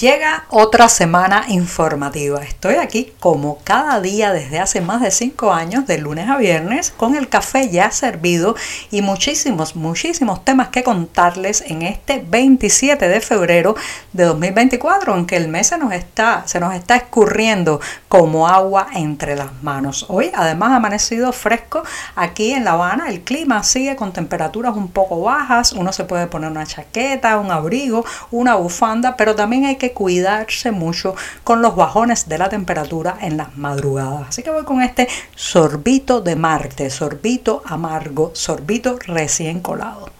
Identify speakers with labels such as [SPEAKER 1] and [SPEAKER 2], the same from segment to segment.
[SPEAKER 1] Llega otra semana informativa. Estoy aquí como cada día desde hace más de cinco años, de lunes a viernes, con el café ya servido y muchísimos, muchísimos temas que contarles en este 27 de febrero de 2024, en que el mes se nos está, se nos está escurriendo como agua entre las manos. Hoy además ha amanecido fresco aquí en La Habana, el clima sigue con temperaturas un poco bajas, uno se puede poner una chaqueta, un abrigo, una bufanda, pero también hay que cuidarse mucho con los bajones de la temperatura en las madrugadas. Así que voy con este sorbito de Marte, sorbito amargo, sorbito recién colado.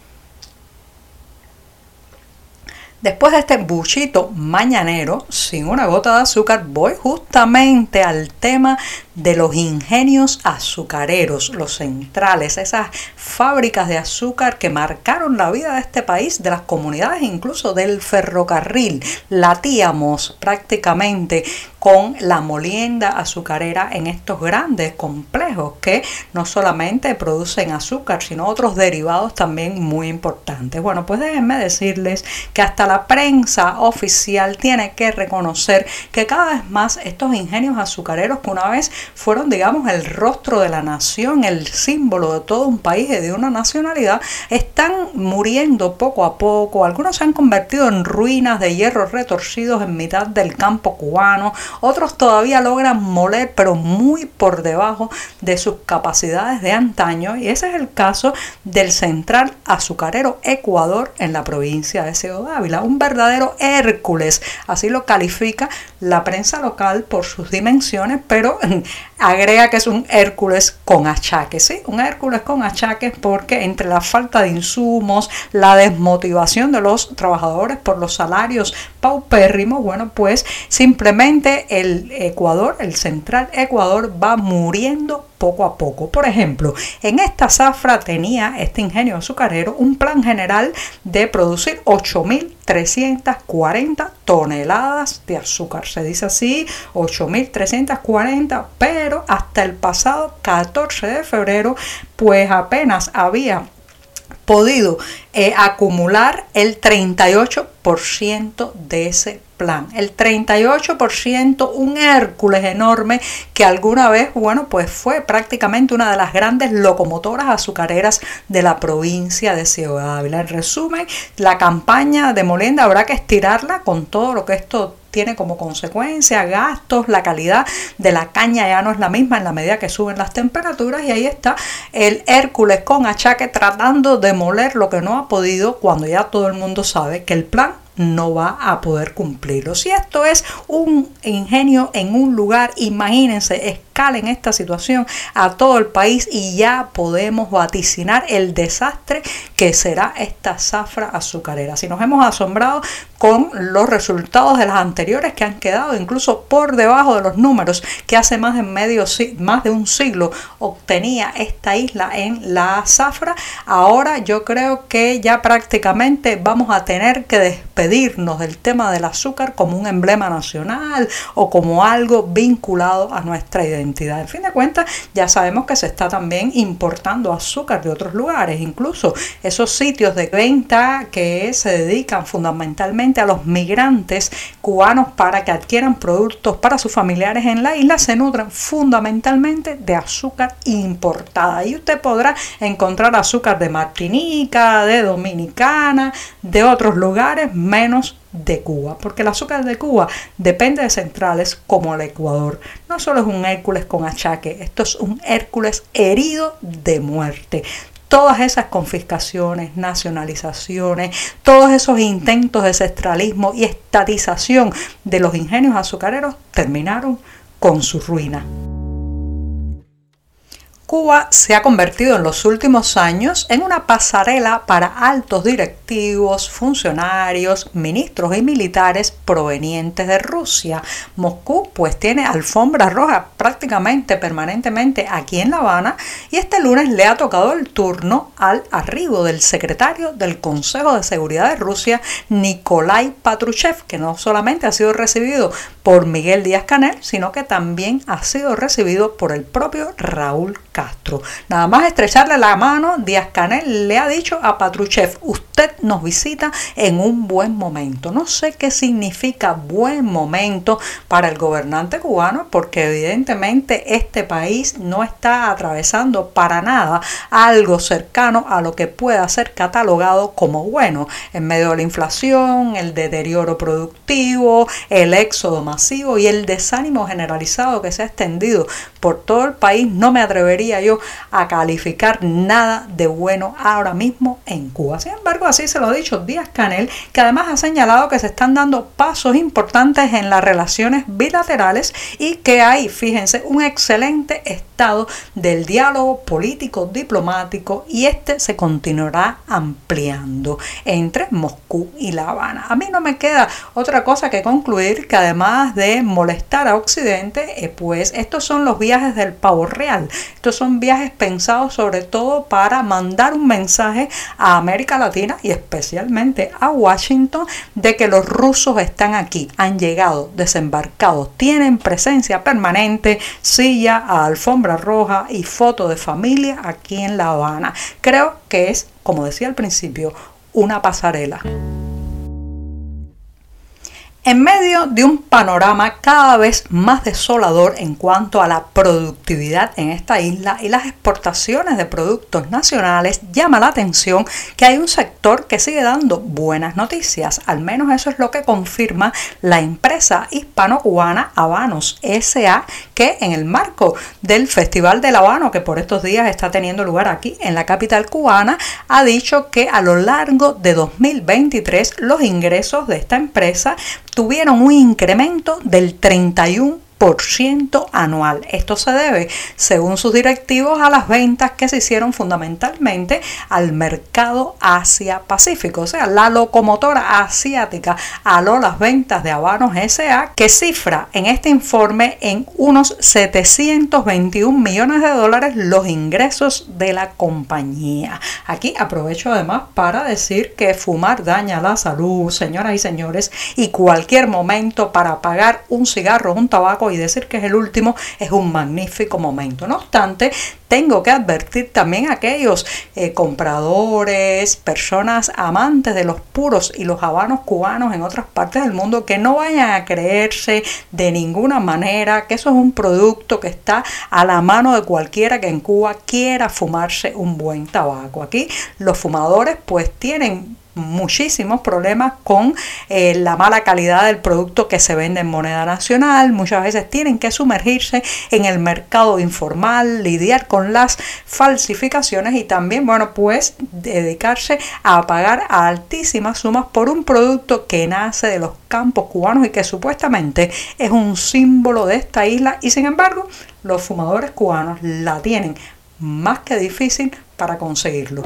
[SPEAKER 1] Después de este buchito mañanero, sin una gota de azúcar, voy justamente al tema de los ingenios azucareros, los centrales, esas fábricas de azúcar que marcaron la vida de este país, de las comunidades, incluso del ferrocarril. Latíamos prácticamente con la molienda azucarera en estos grandes complejos que no solamente producen azúcar, sino otros derivados también muy importantes. Bueno, pues déjenme decirles que hasta la prensa oficial tiene que reconocer que cada vez más estos ingenios azucareros que una vez fueron, digamos, el rostro de la nación, el símbolo de todo un país y de una nacionalidad, están muriendo poco a poco. Algunos se han convertido en ruinas de hierro retorcidos en mitad del campo cubano, otros todavía logran moler, pero muy por debajo de sus capacidades de antaño. Y ese es el caso del Central Azucarero Ecuador en la provincia de Ciudad Ávila. Un verdadero Hércules, así lo califica la prensa local por sus dimensiones, pero agrega que es un Hércules con achaques, ¿sí? Un Hércules con achaques porque entre la falta de insumos, la desmotivación de los trabajadores por los salarios paupérrimos, bueno, pues simplemente el Ecuador, el central Ecuador va muriendo poco a poco. Por ejemplo, en esta zafra tenía este ingenio azucarero un plan general de producir 8.340 toneladas de azúcar. Se dice así, 8.340, pero hasta el pasado 14 de febrero, pues apenas había podido eh, acumular el 38% de ese plan. El 38%, un Hércules enorme que alguna vez, bueno, pues fue prácticamente una de las grandes locomotoras azucareras de la provincia de Ciudad Ávila. En resumen, la campaña de Molenda habrá que estirarla con todo lo que esto tiene como consecuencia gastos, la calidad de la caña ya no es la misma en la medida que suben las temperaturas y ahí está el Hércules con achaque tratando de moler lo que no ha podido cuando ya todo el mundo sabe que el plan no va a poder cumplirlo. Si esto es un ingenio en un lugar, imagínense, en esta situación a todo el país y ya podemos vaticinar el desastre que será esta zafra azucarera. Si nos hemos asombrado con los resultados de las anteriores que han quedado incluso por debajo de los números que hace más de medio más de un siglo obtenía esta isla en la zafra, ahora yo creo que ya prácticamente vamos a tener que despedirnos del tema del azúcar como un emblema nacional o como algo vinculado a nuestra identidad. En fin de cuentas, ya sabemos que se está también importando azúcar de otros lugares, incluso esos sitios de venta que se dedican fundamentalmente a los migrantes cubanos para que adquieran productos para sus familiares en la isla, se nutren fundamentalmente de azúcar importada. Y usted podrá encontrar azúcar de Martinica, de Dominicana, de otros lugares menos de Cuba, porque el azúcar de Cuba depende de centrales como el Ecuador. No solo es un Hércules con achaque, esto es un Hércules herido de muerte. Todas esas confiscaciones, nacionalizaciones, todos esos intentos de centralismo y estatización de los ingenios azucareros terminaron con su ruina. Cuba se ha convertido en los últimos años en una pasarela para altos directivos, funcionarios, ministros y militares provenientes de Rusia. Moscú pues tiene alfombra roja prácticamente permanentemente aquí en La Habana y este lunes le ha tocado el turno al arribo del secretario del Consejo de Seguridad de Rusia, Nikolai Patrushev, que no solamente ha sido recibido por Miguel Díaz Canel, sino que también ha sido recibido por el propio Raúl Castro. Nada más estrecharle la mano, Díaz Canel le ha dicho a Patruchev, usted nos visita en un buen momento. No sé qué significa buen momento para el gobernante cubano, porque evidentemente este país no está atravesando para nada algo cercano a lo que pueda ser catalogado como bueno, en medio de la inflación, el deterioro productivo, el éxodo masivo y el desánimo generalizado que se ha extendido por todo el país, no me atrevería yo a calificar nada de bueno ahora mismo en Cuba. Sin embargo, así se lo ha dicho Díaz Canel, que además ha señalado que se están dando pasos importantes en las relaciones bilaterales y que hay, fíjense, un excelente estado del diálogo político diplomático y este se continuará ampliando entre Moscú y La Habana. A mí no me queda otra cosa que concluir que además de molestar a Occidente, eh, pues estos son los viajes del pavo real. Estos son viajes pensados sobre todo para mandar un mensaje a América Latina y especialmente a Washington de que los rusos están aquí, han llegado, desembarcados, tienen presencia permanente, silla a alfombra roja y foto de familia aquí en La Habana. Creo que es, como decía al principio, una pasarela. En medio de un panorama cada vez más desolador en cuanto a la productividad en esta isla y las exportaciones de productos nacionales, llama la atención que hay un sector que sigue dando buenas noticias. Al menos eso es lo que confirma la empresa hispano-cubana Habanos SA, que en el marco del Festival del Habano, que por estos días está teniendo lugar aquí en la capital cubana, ha dicho que a lo largo de 2023 los ingresos de esta empresa tuvieron un incremento del 31 anual. Esto se debe, según sus directivos, a las ventas que se hicieron fundamentalmente al mercado Asia-Pacífico, o sea, la locomotora asiática aló las ventas de Habanos SA, que cifra en este informe en unos 721 millones de dólares los ingresos de la compañía. Aquí aprovecho además para decir que fumar daña la salud, señoras y señores, y cualquier momento para pagar un cigarro, un tabaco y decir que es el último es un magnífico momento. No obstante, tengo que advertir también a aquellos eh, compradores, personas amantes de los puros y los habanos cubanos en otras partes del mundo que no vayan a creerse de ninguna manera que eso es un producto que está a la mano de cualquiera que en Cuba quiera fumarse un buen tabaco. Aquí los fumadores pues tienen muchísimos problemas con eh, la mala calidad del producto que se vende en moneda nacional. Muchas veces tienen que sumergirse en el mercado informal, lidiar con las falsificaciones y también, bueno, pues dedicarse a pagar altísimas sumas por un producto que nace de los campos cubanos y que supuestamente es un símbolo de esta isla y sin embargo los fumadores cubanos la tienen más que difícil para conseguirlo.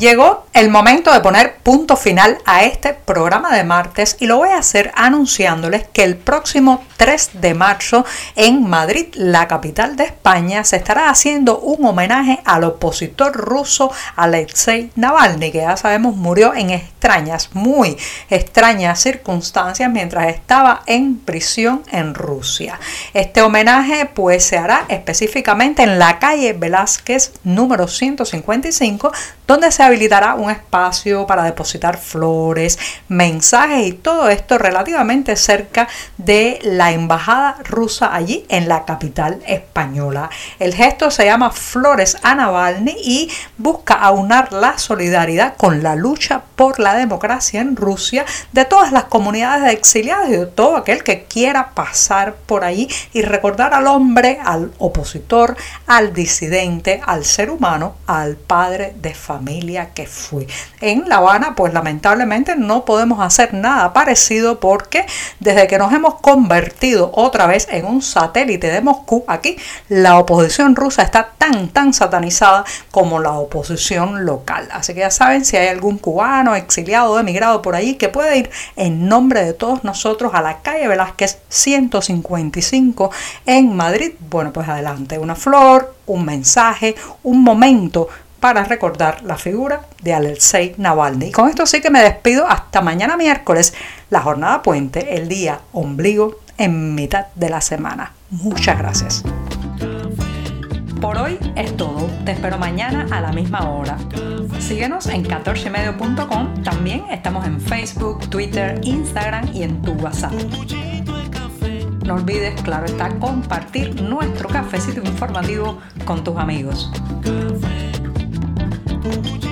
[SPEAKER 1] Llegó el momento de poner punto final a este programa de martes y lo voy a hacer anunciándoles que el próximo 3 de marzo en Madrid, la capital de España, se estará haciendo un homenaje al opositor ruso Alexei Navalny, que ya sabemos murió en extrañas, muy extrañas circunstancias mientras estaba en prisión en Rusia. Este homenaje pues se hará específicamente en la calle Velázquez número 155, donde se habilitará un espacio para depositar flores, mensajes y todo esto relativamente cerca de la embajada rusa allí en la capital española. El gesto se llama Flores a Navalny y busca aunar la solidaridad con la lucha por la democracia en Rusia de todas las comunidades de exiliados y de todo aquel que quiera pasar por allí y recordar al hombre, al opositor, al disidente, al ser humano, al padre de familia que fue. En La Habana, pues lamentablemente no podemos hacer nada parecido porque desde que nos hemos convertido otra vez en un satélite de Moscú, aquí la oposición rusa está tan, tan satanizada como la oposición local. Así que ya saben, si hay algún cubano exiliado o emigrado por allí que puede ir en nombre de todos nosotros a la calle Velázquez 155 en Madrid, bueno, pues adelante, una flor, un mensaje, un momento para recordar la figura de Alexei Navalny. Y con esto sí que me despido hasta mañana miércoles, la jornada puente, el día ombligo en mitad de la semana. Muchas gracias. Por hoy es todo. Te espero mañana a la misma hora. Síguenos en 14medio.com. También estamos en Facebook, Twitter, Instagram y en tu WhatsApp. No olvides, claro está, compartir nuestro cafecito informativo con tus amigos. Café,